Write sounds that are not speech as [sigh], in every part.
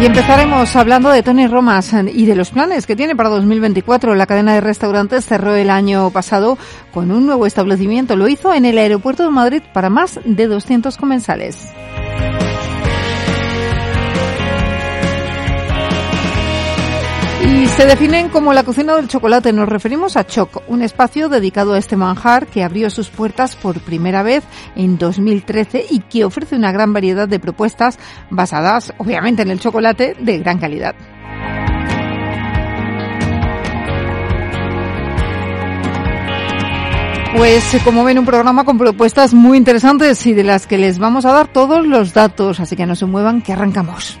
Y empezaremos hablando de Tony Romas y de los planes que tiene para 2024. La cadena de restaurantes cerró el año pasado con un nuevo establecimiento. Lo hizo en el aeropuerto de Madrid para más de 200 comensales. Y se definen como la cocina del chocolate. Nos referimos a Choc, un espacio dedicado a este manjar que abrió sus puertas por primera vez en 2013 y que ofrece una gran variedad de propuestas basadas, obviamente, en el chocolate de gran calidad. Pues como ven un programa con propuestas muy interesantes y de las que les vamos a dar todos los datos, así que no se muevan que arrancamos.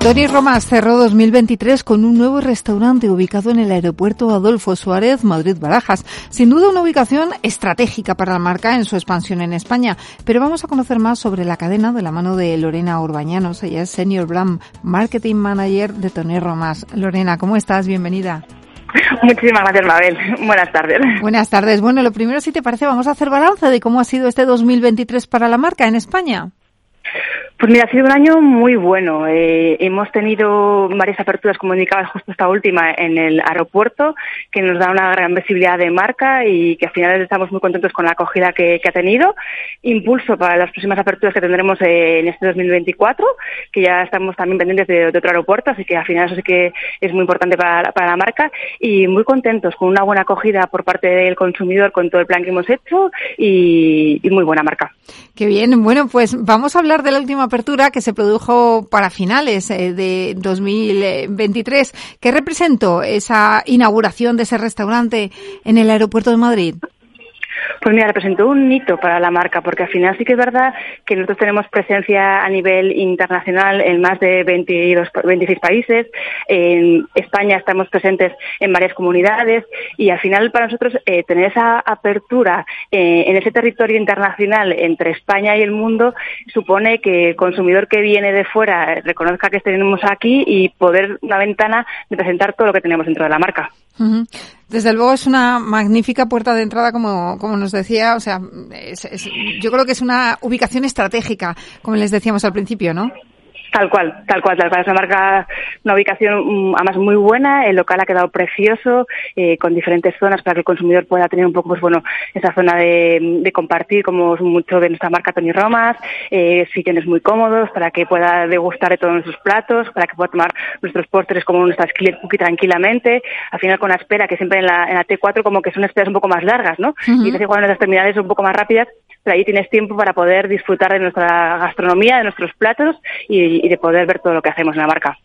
Tony Romas cerró 2023 con un nuevo restaurante ubicado en el aeropuerto Adolfo Suárez, Madrid-Barajas. Sin duda una ubicación estratégica para la marca en su expansión en España. Pero vamos a conocer más sobre la cadena de la mano de Lorena Urbañanos. Ella es Senior Brand Marketing Manager de Tony Romas. Lorena, ¿cómo estás? Bienvenida. Muchísimas gracias, Mabel. Buenas tardes. Buenas tardes. Bueno, lo primero, si te parece, vamos a hacer balance de cómo ha sido este 2023 para la marca en España. Pues mira, ha sido un año muy bueno. Eh, hemos tenido varias aperturas, como indicaba justo esta última, en el aeropuerto, que nos da una gran visibilidad de marca y que al final estamos muy contentos con la acogida que, ha tenido. Impulso para las próximas aperturas que tendremos en este 2024, que ya estamos también pendientes de, otro aeropuerto, así que al final eso sí que es muy importante para, la marca. Y muy contentos con una buena acogida por parte del consumidor con todo el plan que hemos hecho y, y muy buena marca. Qué bien. Bueno, pues vamos a hablar de la última apertura que se produjo para finales eh, de 2023. ¿Qué representó esa inauguración de ese restaurante en el aeropuerto de Madrid? Pues mira, representó un hito para la marca, porque al final sí que es verdad que nosotros tenemos presencia a nivel internacional en más de 22, 26 países. En España estamos presentes en varias comunidades y al final para nosotros eh, tener esa apertura eh, en ese territorio internacional entre España y el mundo supone que el consumidor que viene de fuera reconozca que tenemos aquí y poder una ventana de presentar todo lo que tenemos dentro de la marca. Desde luego es una magnífica puerta de entrada, como, como nos decía. O sea, yo creo que es una ubicación estratégica, como les decíamos al principio, ¿no? Tal cual, tal cual, tal cual. Es una marca, una ubicación mm, además muy buena. El local ha quedado precioso, eh, con diferentes zonas para que el consumidor pueda tener un poco, pues bueno, esa zona de, compartir, como es mucho de nuestra marca Tony Romas, eh, sitios muy cómodos para que pueda degustar de todos nuestros platos, para que pueda tomar nuestros postres como nuestra skillet cookie tranquilamente. Al final con la espera, que siempre en la, en la T4 como que son esperas un poco más largas, ¿no? Y desde cuando nuestras terminales son un poco más rápidas, pero ahí tienes tiempo para poder disfrutar de nuestra gastronomía, de nuestros platos y, de poder ver todo lo que hacemos en la marca.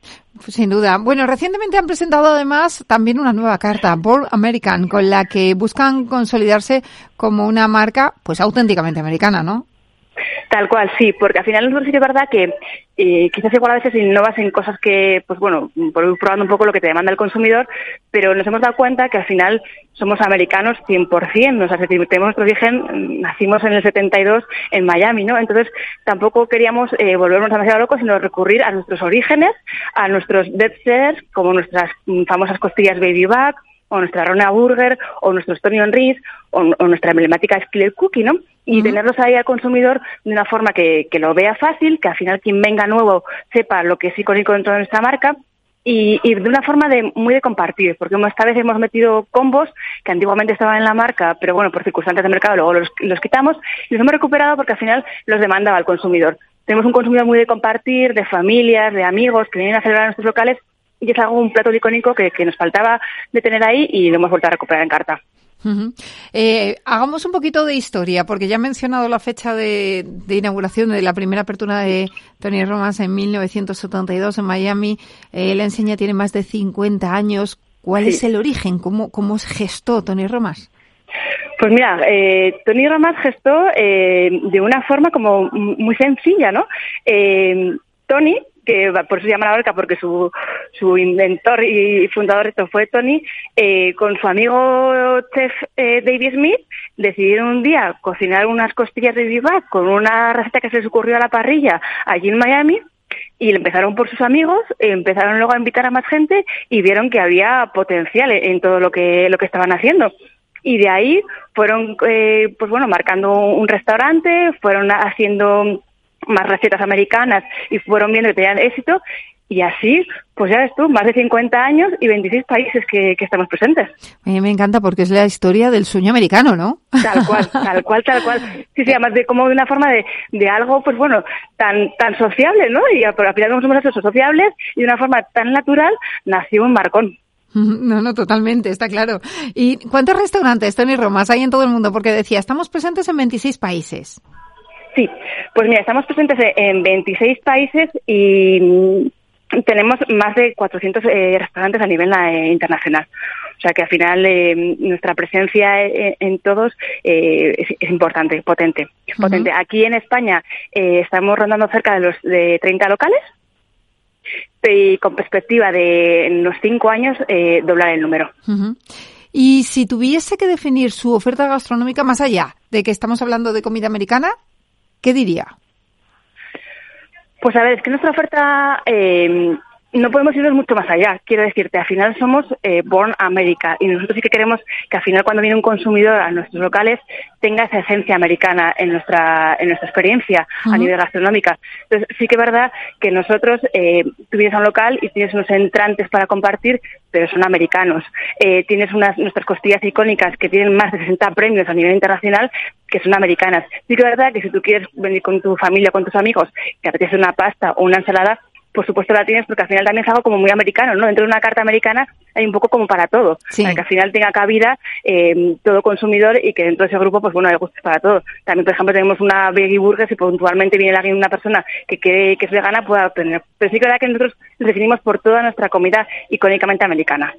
Sin duda. Bueno, recientemente han presentado además también una nueva carta, Bold American, con la que buscan consolidarse como una marca pues auténticamente americana, ¿no? Tal cual, sí, porque al final nosotros sí que es verdad que eh, quizás igual a veces innovas en cosas que, pues bueno, probando un poco lo que te demanda el consumidor, pero nos hemos dado cuenta que al final somos americanos 100%, o sea, tenemos nuestro origen, nacimos en el 72 en Miami, ¿no? Entonces tampoco queríamos eh, volvernos demasiado locos, sino recurrir a nuestros orígenes, a nuestros dead como nuestras famosas costillas Baby Back, o nuestra Rona Burger, o nuestro Tony on o, o, nuestra emblemática Skillet Cookie, ¿no? Y tenerlos ahí al consumidor de una forma que, que, lo vea fácil, que al final quien venga nuevo sepa lo que sí con y con toda nuestra marca, y, de una forma de muy de compartir, porque esta vez hemos metido combos que antiguamente estaban en la marca, pero bueno, por circunstancias de mercado luego los, los quitamos y los hemos recuperado porque al final los demandaba el consumidor. Tenemos un consumidor muy de compartir, de familias, de amigos que vienen a celebrar en nuestros locales y es algo, un plato icónico que, que nos faltaba de tener ahí y lo hemos vuelto a recuperar en carta. Eh, hagamos un poquito de historia, porque ya he mencionado la fecha de, inauguración de la primera apertura de Tony Romas en 1972 en Miami. Eh, la enseña tiene más de 50 años. ¿Cuál es el origen? ¿Cómo, cómo se gestó Tony Romas? Pues mira, eh, Tony Romas gestó de una forma como muy sencilla, ¿no? Tony que por eso se llama la barca, porque su, su inventor y fundador esto fue Tony, eh, con su amigo chef eh, David Smith, decidieron un día cocinar unas costillas de vivac con una receta que se les ocurrió a la parrilla allí en Miami, y empezaron por sus amigos, empezaron luego a invitar a más gente y vieron que había potencial en todo lo que, lo que estaban haciendo. Y de ahí fueron eh, pues bueno marcando un restaurante fueron haciendo más recetas americanas y fueron viendo que tenían éxito y así, pues ya ves tú, más de 50 años y 26 países que, estamos presentes. A mí me encanta porque es la historia del sueño americano, ¿no? Tal cual, [laughs] tal cual, tal cual. Sí, sí, además de como de una forma de, de algo, pues bueno, tan tan sociable, ¿no? Y al final somos esos sociables y de una forma tan natural nació un marcón. [laughs] No, no, totalmente, está claro. ¿Y cuántos restaurantes, Tony Romas, hay en todo el mundo? Porque decía, estamos presentes en 26 países. Sí, pues mira, estamos presentes en 26 países y mm, tenemos más de 400 eh, restaurantes a nivel eh, internacional. O sea que al final eh, nuestra presencia en, todos es, importante, potente. potente. Aquí en España estamos rondando cerca de los de 30 locales y con perspectiva de en unos cinco años doblar el número. Y si tuviese que definir su oferta gastronómica más allá de que estamos hablando de comida americana, ¿qué diría? Pues a ver, es que nuestra oferta eh, no podemos irnos mucho más allá. Quiero decirte, al final somos eh, Born America y nosotros sí que queremos que al final cuando viene un consumidor a nuestros locales tenga esa esencia americana en nuestra en nuestra experiencia a nivel gastronómica. Entonces sí que es verdad que nosotros eh, tú vienes a un local y tienes unos entrantes para compartir, pero son americanos. Eh, tienes unas nuestras costillas icónicas que tienen más de 60 premios a nivel internacional que son americanas. Sí que es verdad que si tú quieres venir con tu familia, con tus amigos, que apetece una pasta o una ensalada, por supuesto la tienes porque al final también es algo como muy americano, ¿no? Dentro de una carta americana hay un poco como para todo, para que al final tenga cabida eh, todo consumidor y que dentro de ese grupo, pues bueno, hay gustos para todo. También, por ejemplo, tenemos una veggie burger, si puntualmente viene alguien, una persona que que es vegana, pueda obtener. Pero sí que es verdad que nosotros nos definimos por toda nuestra comida icónicamente americana.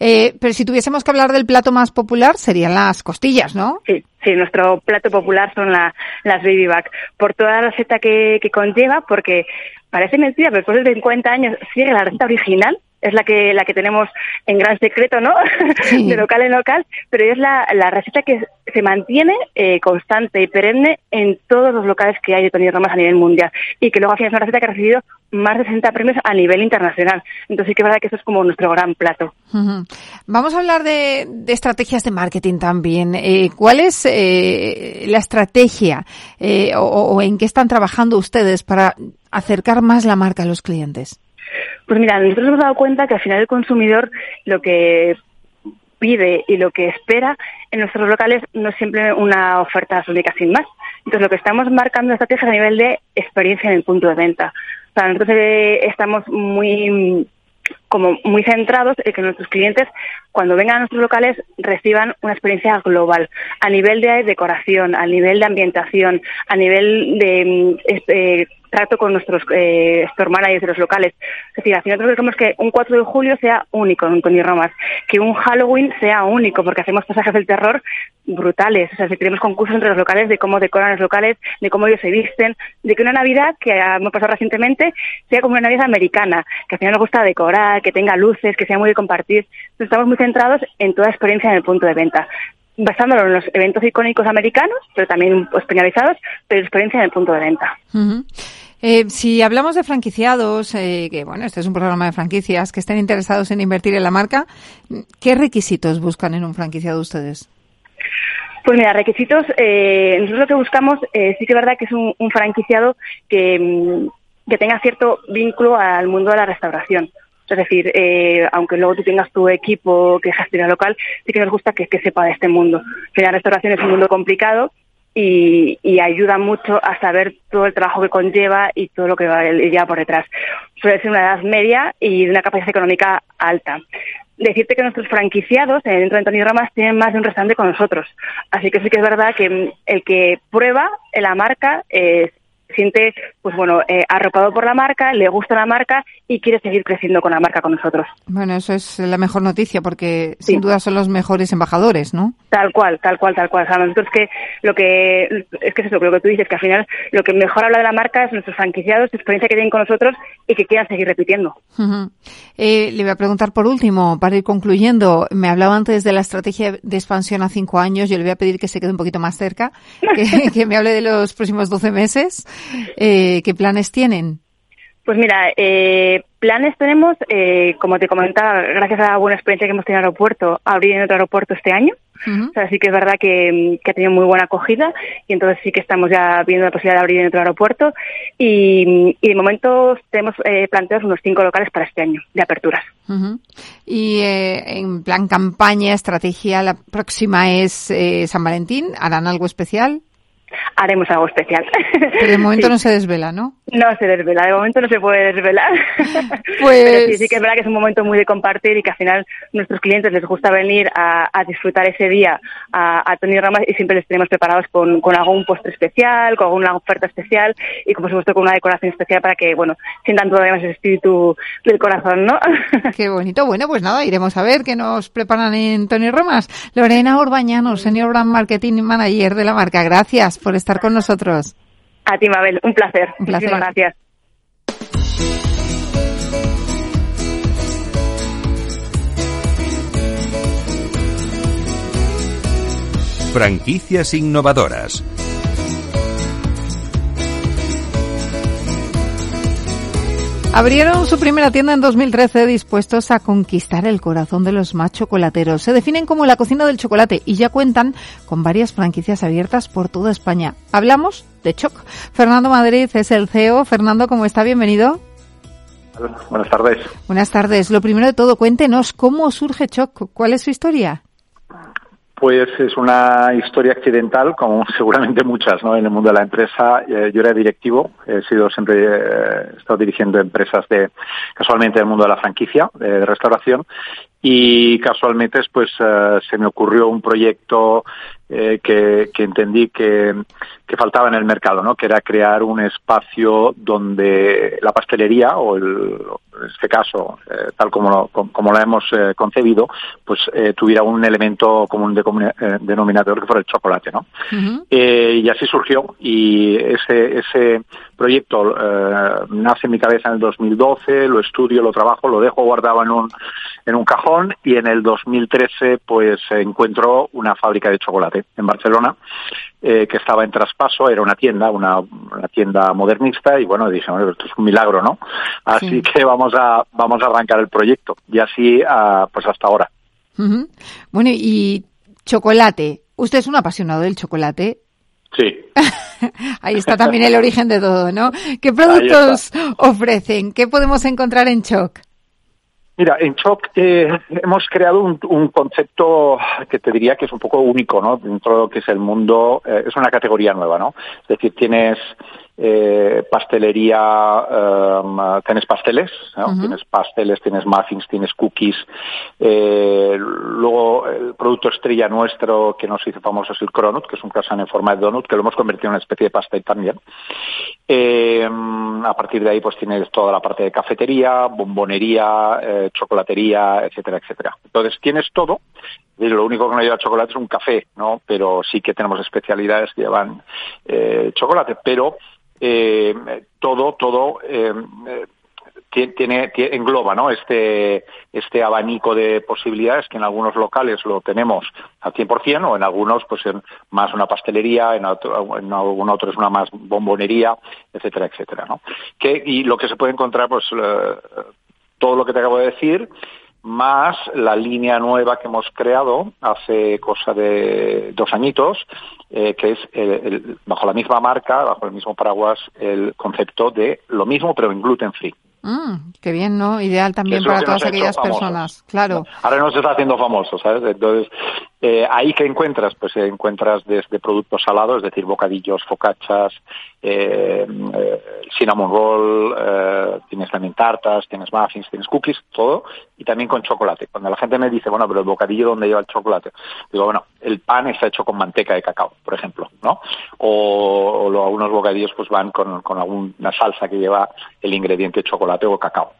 eh, pero si tuviésemos que hablar del plato más popular, serían las costillas, ¿no? Sí. Sí, nuestro plato popular son las baby back, por toda la receta que, que conlleva, porque parece mentira, pero después de 50 años sigue la receta original, es la que la que tenemos en gran secreto, ¿no? [laughs] de local en local, pero es la, la receta que se mantiene eh, constante y perenne en todos los locales que hay de Tony Romas a nivel mundial y que luego al final es una receta que ha recibido más de 60 premios a nivel internacional. Entonces sí que es verdad que eso es como nuestro gran plato. Vamos a hablar de, de, estrategias de marketing también. Eh, ¿Cuál es eh, la estrategia eh, o, o en qué están trabajando ustedes para acercar más la marca a los clientes? Pues mira, nosotros hemos dado cuenta que al final el consumidor lo que pide y lo que espera en nuestros locales no es siempre una oferta única sin más. Entonces lo que estamos marcando estrategias a nivel de experiencia en el punto de venta. O sea, nosotros eh, estamos muy como muy centrados en que nuestros clientes cuando vengan a nuestros locales reciban una experiencia global a nivel de decoración, a nivel de ambientación, a nivel de mm, eh, trato con nuestros eh, store managers de los locales. Es decir, al final nosotros queremos que un 4 de julio sea único en Tony Romas, que un Halloween sea único, porque hacemos pasajes del terror brutales. O sea, si tenemos concursos entre los locales de cómo decoran los locales, de cómo ellos se visten, de que una Navidad, que hemos pasado recientemente, sea como una Navidad americana, que al final nos gusta decorar, que tenga luces, que sea muy de compartir. Entonces, estamos muy centrados en toda experiencia en el punto de venta basándolo en los eventos icónicos americanos, pero también pues, penalizados, pero experiencia en el punto de venta. Eh, si hablamos de franquiciados, eh, que bueno, este es un programa de franquicias, que estén interesados en invertir en la marca, ¿qué requisitos buscan en un franquiciado ustedes? Pues mira, requisitos, eh, nosotros lo que buscamos, eh, sí que es verdad que es un, franquiciado que, mm, que tenga cierto vínculo al mundo de la restauración. Es decir, eh, aunque luego tú tengas tu equipo que gestiona local, sí que nos gusta que, sepa de este mundo. Que la restauración es un mundo complicado y, ayuda mucho a saber todo el trabajo que conlleva y todo lo que va, lleva por detrás. Suele ser una edad media y de una capacidad económica alta decirte que nuestros franquiciados eh, dentro de Antonio Ramas tienen más de un restaurante con nosotros. Así que sí que es verdad que el que prueba la marca es siente, pues bueno, eh, arropado por la marca, le gusta la marca y quiere seguir creciendo con la marca con nosotros. Bueno, eso es la mejor noticia porque sin duda son los mejores embajadores, ¿no? Tal cual, tal cual, tal cual. O sea, nosotros que lo que es que es eso, lo que tú dices, que al final lo que mejor habla de la marca es nuestros franquiciados, la experiencia que tienen con nosotros y que quieran seguir repitiendo. eh, le voy a preguntar por último, para ir concluyendo, me hablaba antes de la estrategia de expansión a cinco años, yo le voy a pedir que se quede un poquito más cerca, que, [laughs] que me hable de los próximos doce meses. Eh, ¿Qué planes tienen? Pues mira, eh, planes tenemos, eh, como te comentaba, gracias a la buena experiencia que hemos tenido en el aeropuerto, abrir en otro aeropuerto este año. o sea, sí que es verdad que, ha tenido muy buena acogida y entonces sí que estamos ya viendo la posibilidad de abrir en otro aeropuerto y, de momento tenemos eh, planteados unos cinco locales para este año de aperturas. Y eh, en plan campaña, estrategia, la próxima es San Valentín. ¿Harán algo especial? Haremos algo especial. Pero de momento [laughs] no se desvela, ¿no? No se desvela, de momento no se puede desvelar. [laughs] Pues... Pero sí, sí que es verdad que es un momento muy de compartir y que al final nuestros clientes les gusta venir a, disfrutar ese día a, a, Tony Ramas y siempre les tenemos preparados con, con algún postre especial, con alguna oferta especial y como supuesto con una decoración especial para que, bueno, sientan todavía más el espíritu del corazón, ¿no? [laughs] Qué bonito. Bueno, pues nada, iremos a ver qué nos preparan en Tony Ramas. Lorena Orbañano, Senior Brand Marketing Manager de la marca. Gracias por estar con nosotros. A ti, Mabel, un placer. Un placer. Muchísimas gracias. Franquicias innovadoras. Abrieron su primera tienda en 2013 dispuestos a conquistar el corazón de los más chocolateros. Se definen como la cocina del chocolate y ya cuentan con varias franquicias abiertas por toda España. Hablamos de Choc. Fernando Madrid es el CEO. Fernando, ¿cómo está? Bienvenido. Buenas tardes. Buenas tardes. Lo primero de todo, cuéntenos cómo surge Choc. ¿Cuál es su historia? Pues es una historia accidental, como [laughs] seguramente muchas, ¿no? En el mundo de la empresa, eh, yo era directivo, he sido siempre, eh, he estado dirigiendo empresas de, casualmente, del mundo de la franquicia, de restauración, y casualmente pues eh, se me ocurrió un proyecto eh, que, que, entendí que, que, faltaba en el mercado, ¿no? que era crear un espacio donde la pastelería, o el, en este caso, eh, tal como lo, como lo hemos concebido, pues tuviera un elemento común de denominador que fuera el chocolate. ¿no? y así surgió y ese, ese proyecto nace en mi cabeza en el 2012, lo estudio, lo trabajo, lo dejo guardado en un, en un cajón y en el 2013 pues encuentro una fábrica de chocolate en Barcelona eh, que estaba en traspaso, era una tienda, una, tienda modernista y bueno, dije, bueno, esto es un milagro, ¿no? Así que vamos a, vamos a arrancar el proyecto y así ah, pues hasta ahora. Bueno, y chocolate. ¿Usted es un apasionado del chocolate? Sí. [laughs] Ahí está también el origen de todo, ¿no? ¿Qué productos ofrecen? ¿Qué podemos encontrar en Choc? Mira, en Choc eh, hemos creado un, un, concepto que te diría que es un poco único, ¿no? Dentro de lo que es el mundo, eh, es una categoría nueva, ¿no? Es decir, tienes eh, pastelería, um, tienes pasteles, tienes pasteles, tienes muffins, tienes cookies. Eh, luego el producto estrella nuestro que nos hizo famoso es el cronut, que es un croissant en forma de donut, que lo hemos convertido en una especie de pastel también. Eh, a partir de ahí pues tienes toda la parte de cafetería, bombonería, eh, chocolatería, etcétera, etcétera. Entonces tienes todo lo único que no lleva chocolate es un café, ¿no? Pero sí que tenemos especialidades que llevan eh, chocolate, pero eh, todo, todo eh, tiene, engloba ¿no? este, este abanico de posibilidades que en algunos locales lo tenemos al 100% o en algunos pues en más una pastelería, en, otro, en algún otro es una más bombonería, etcétera, etcétera. ¿no? Que, y lo que se puede encontrar pues eh, todo lo que te acabo de decir más la línea nueva que hemos creado hace cosa de dos añitos, eh, que es bajo la misma marca, bajo el mismo paraguas, el concepto de lo mismo pero en gluten free. Mm, qué bien, ¿no? Ideal también para todas aquellas personas, claro. Ahora no se está haciendo famoso, ¿sabes? Entonces, eh, ahí que encuentras, pues eh, encuentras desde productos salados, es decir, bocadillos, focachas, eh, cinnamon roll, tienes también tartas, tienes muffins, tienes cookies, todo, y también con chocolate. Cuando la gente me dice, bueno, pero el bocadillo, ¿dónde lleva el chocolate? Digo, bueno, el pan está hecho con manteca de cacao, por ejemplo, ¿no? O, o algunos bocadillos pues van con, con alguna salsa que lleva el ingrediente chocolate o cacao.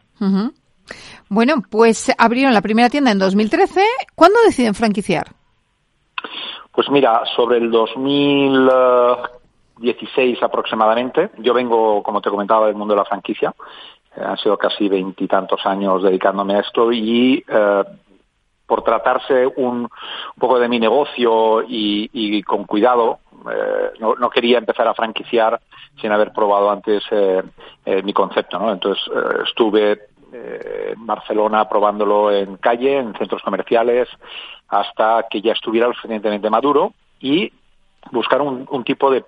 Bueno, pues abrieron la primera tienda en 2013. ¿Cuándo deciden franquiciar? Pues mira, sobre el 2016 aproximadamente, yo vengo, como te comentaba, del mundo de la franquicia. Eh, han sido casi veintitantos años dedicándome a esto y eh, por tratarse un, poco de mi negocio y, con cuidado, eh, no, quería empezar a franquiciar sin haber probado antes mi concepto, ¿no? Entonces estuve en Barcelona probándolo en calle, en centros comerciales, hasta que ya estuviera lo suficientemente maduro y buscar un, tipo de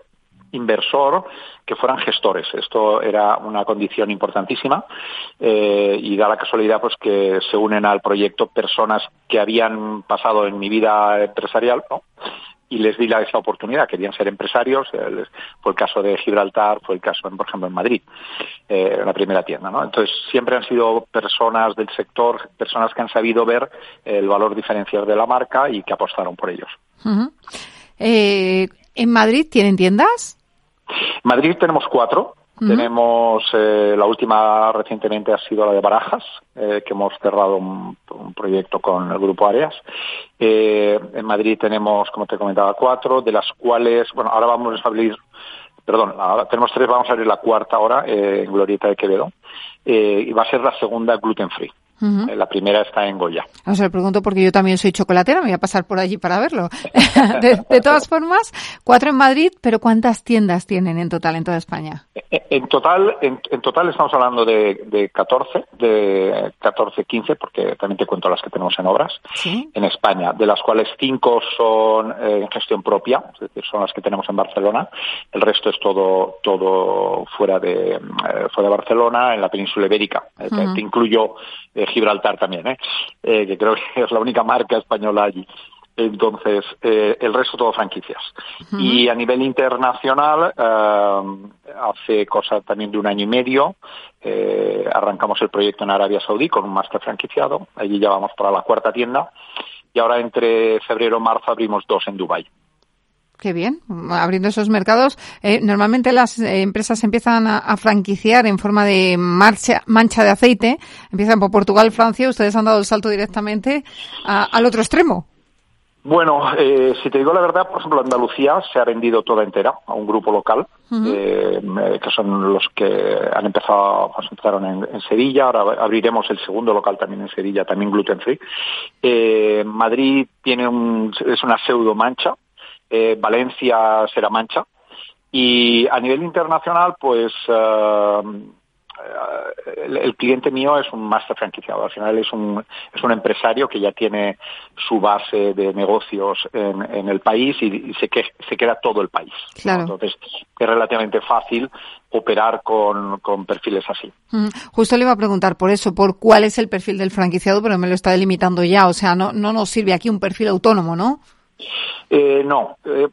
inversor que fueran gestores. Esto era una condición importantísima eh, y da la casualidad pues que se unen al proyecto personas que habían pasado en mi vida empresarial. Y les di la, esa oportunidad. Querían ser empresarios. Eh, fue el caso de Gibraltar, fue el caso, por ejemplo, en Madrid, eh, la primera tienda. ¿no? Entonces, siempre han sido personas del sector, personas que han sabido ver el valor diferencial de la marca y que apostaron por ellos. Eh, ¿En Madrid tienen tiendas? En Madrid tenemos cuatro. Tenemos, eh, la última recientemente ha sido la de Barajas, eh, que hemos cerrado un, proyecto con el Grupo Áreas. Eh, en Madrid tenemos, como te comentaba, cuatro, de las cuales, bueno, ahora vamos a abrir, perdón, tenemos tres, vamos a abrir la cuarta ahora en Glorieta de Quevedo. y va a ser la segunda gluten free. Eh, la primera está en Goya. O sea, pregunto porque yo también soy chocolatera, me voy a pasar por allí para verlo. [laughs] de, todas formas, cuatro en Madrid, pero ¿cuántas tiendas tienen en total en toda España? Eh, eh, en total, en, total estamos hablando de, de 14, de 14, 15, porque también te cuento las que tenemos en obras, en España, de las cuales cinco son en gestión propia, es decir, son las que tenemos en Barcelona. El resto es todo, todo fuera de, fuera de Barcelona, en la península ibérica. te, incluyo Gibraltar también, ¿eh? ¿eh? que creo que [laughs] es la única marca española allí. Entonces, eh, el resto todo franquicias. Y a nivel internacional, eh, hace cosa también de un año y medio, eh, arrancamos el proyecto en Arabia Saudí con un máster franquiciado. Allí ya vamos para la cuarta tienda. Y ahora entre febrero y marzo abrimos dos en Dubái. Qué bien, abriendo esos mercados. Eh, normalmente las eh, empresas empiezan a, franquiciar en forma de marcha, mancha de aceite. Empiezan por Portugal, Francia. Ustedes han dado el salto directamente al otro extremo. Bueno, eh, si te digo la verdad, por ejemplo, Andalucía se ha vendido toda entera a un grupo local, que son los que han empezado, pues empezaron en, Sevilla, ahora abriremos el segundo local también en Sevilla, también gluten free. Madrid tiene un, es una pseudo mancha, eh, Valencia será Mancha. Y a nivel internacional, pues eh, el, cliente mío es un master franquiciado. Al final es un, es un empresario que ya tiene su base de negocios en, el país y, se, que, se queda todo el país. Entonces es relativamente fácil operar con, con perfiles así. Mm, justo le iba a preguntar por eso, por cuál es el perfil del franquiciado, pero me lo está delimitando ya. O sea, no, no nos sirve aquí un perfil autónomo, ¿no? Eh, no, eh,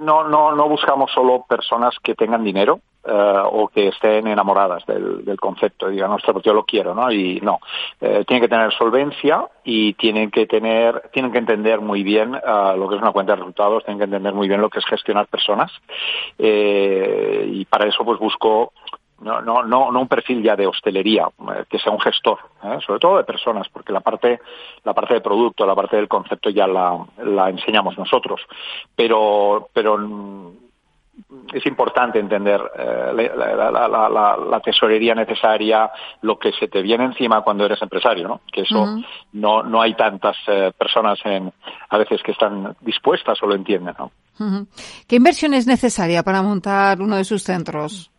no, no, no buscamos solo personas que tengan dinero eh, o que estén enamoradas del, concepto, digan, ostras, pues yo lo quiero, ¿no? Y no, eh, tienen que tener solvencia y tienen que tener, tienen que entender muy bien uh, lo que es una cuenta de resultados, tienen que entender muy bien lo que es gestionar personas eh, y para eso pues busco no, no, no, no un perfil ya de hostelería, eh, que sea un gestor, ¿eh? sobre todo de personas, porque la parte, la parte de producto, la parte del concepto ya la, la enseñamos nosotros. Pero, pero es importante entender eh, la, la, la, tesorería necesaria, lo que se te viene encima cuando eres empresario, ¿no? Que eso no, no hay tantas personas en, a veces que están dispuestas o lo entienden, ¿no? ¿Qué inversión es necesaria para montar uno de sus centros?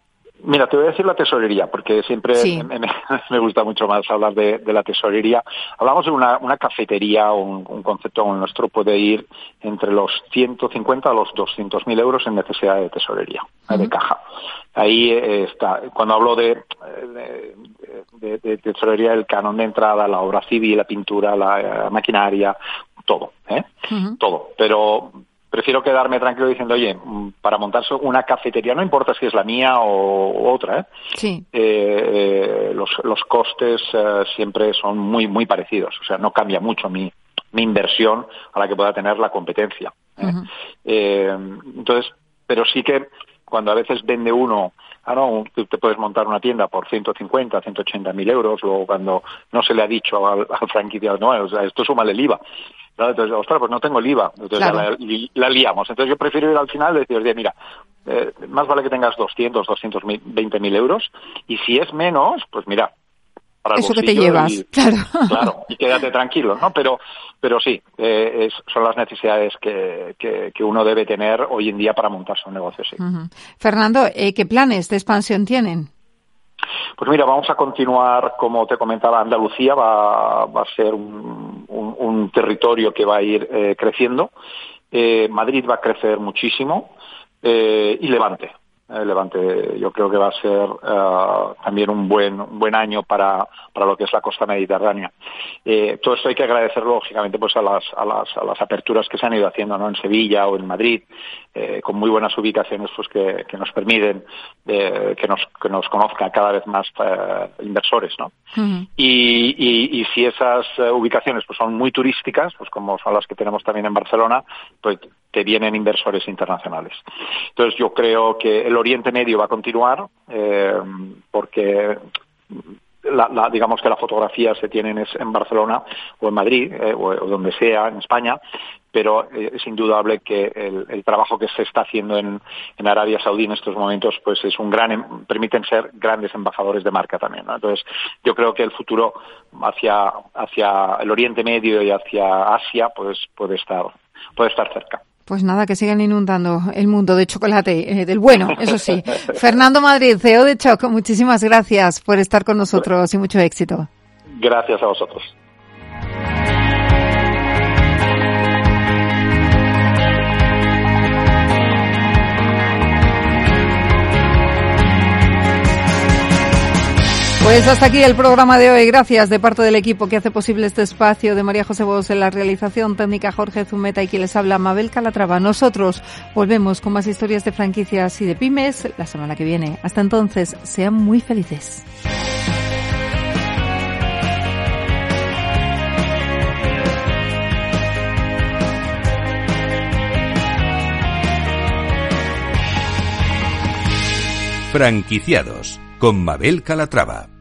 Mira, te voy a decir la tesorería, porque siempre [laughs] me, gusta mucho más hablar de, la tesorería. Hablamos de una, cafetería, un, un concepto el nuestro puede ir entre los 150 a los 200 mil euros en necesidad de tesorería, de caja. Ahí eh, está. Cuando hablo de, de, tesorería, el canon de entrada, la obra civil, la pintura, la, maquinaria, todo, ¿eh? Todo. Pero prefiero quedarme tranquilo diciendo, oye, mm, para montarse una cafetería, no importa si es la mía o, otra, ¿eh? Sí. Eh, eh, los, los costes siempre son muy, muy parecidos. O sea, no cambia mucho mi, mi inversión a la que pueda tener la competencia. entonces, pero sí que cuando a veces vende uno, ah, no, te puedes montar una tienda por 150, 180 mil euros, luego cuando no se le ha dicho al, [laughs] al franquiciado, no, o sea, esto suma el IVA. Entonces, ostras, pues no tengo el IVA. Entonces la, liamos. Entonces yo prefiero ir al final y decir, oye, mira, eh, más vale que tengas 200, 220 mil euros. Y si es menos, pues mira, para Eso que te llevas, claro. [laughs] Claro, y quédate tranquilo, ¿no? Pero, pero sí, eh, son las necesidades que, que, uno debe tener hoy en día para montarse un negocio, sí. Fernando, eh, ¿qué planes de expansión tienen? Pues mira, vamos a continuar, como te comentaba, Andalucía va, va a ser un, un, territorio que va a ir eh, creciendo. Eh, Madrid va a crecer muchísimo y Levante. Levante yo creo que va a ser también un buen buen año para, para lo que es la costa mediterránea. todo esto hay que agradecerlo lógicamente pues a las, a las, a las aperturas que se han ido haciendo ¿no? en Sevilla o en Madrid eh, con muy buenas ubicaciones pues que, que nos permiten eh, que nos que nos conozcan cada vez más eh, inversores no y, y, y, si esas eh, ubicaciones pues son muy turísticas pues como son las que tenemos también en Barcelona pues te vienen inversores internacionales. Entonces yo creo que el Oriente Medio va a continuar eh, porque la, la, digamos que la fotografía se tiene en Barcelona o en Madrid eh, o, donde sea en España pero eh, es indudable que el, trabajo que se está haciendo en, Arabia Saudí en estos momentos pues es un gran permiten ser grandes embajadores de marca también entonces yo creo que el futuro hacia hacia el Oriente Medio y hacia Asia pues puede estar puede estar cerca pues nada, que sigan inundando el mundo de chocolate, eh, del bueno, eso sí. [laughs] Fernando Madrid, CEO de Choc, muchísimas gracias por estar con nosotros y mucho éxito. Gracias a vosotros. Pues hasta aquí el programa de hoy. Gracias de parte del equipo que hace posible este espacio de María José Bos en la realización técnica Jorge Zumeta y quien les habla Mabel Calatrava. Nosotros volvemos con más historias de franquicias y de pymes la semana que viene. Hasta entonces, sean muy felices. Franquiciados con Mabel Calatrava.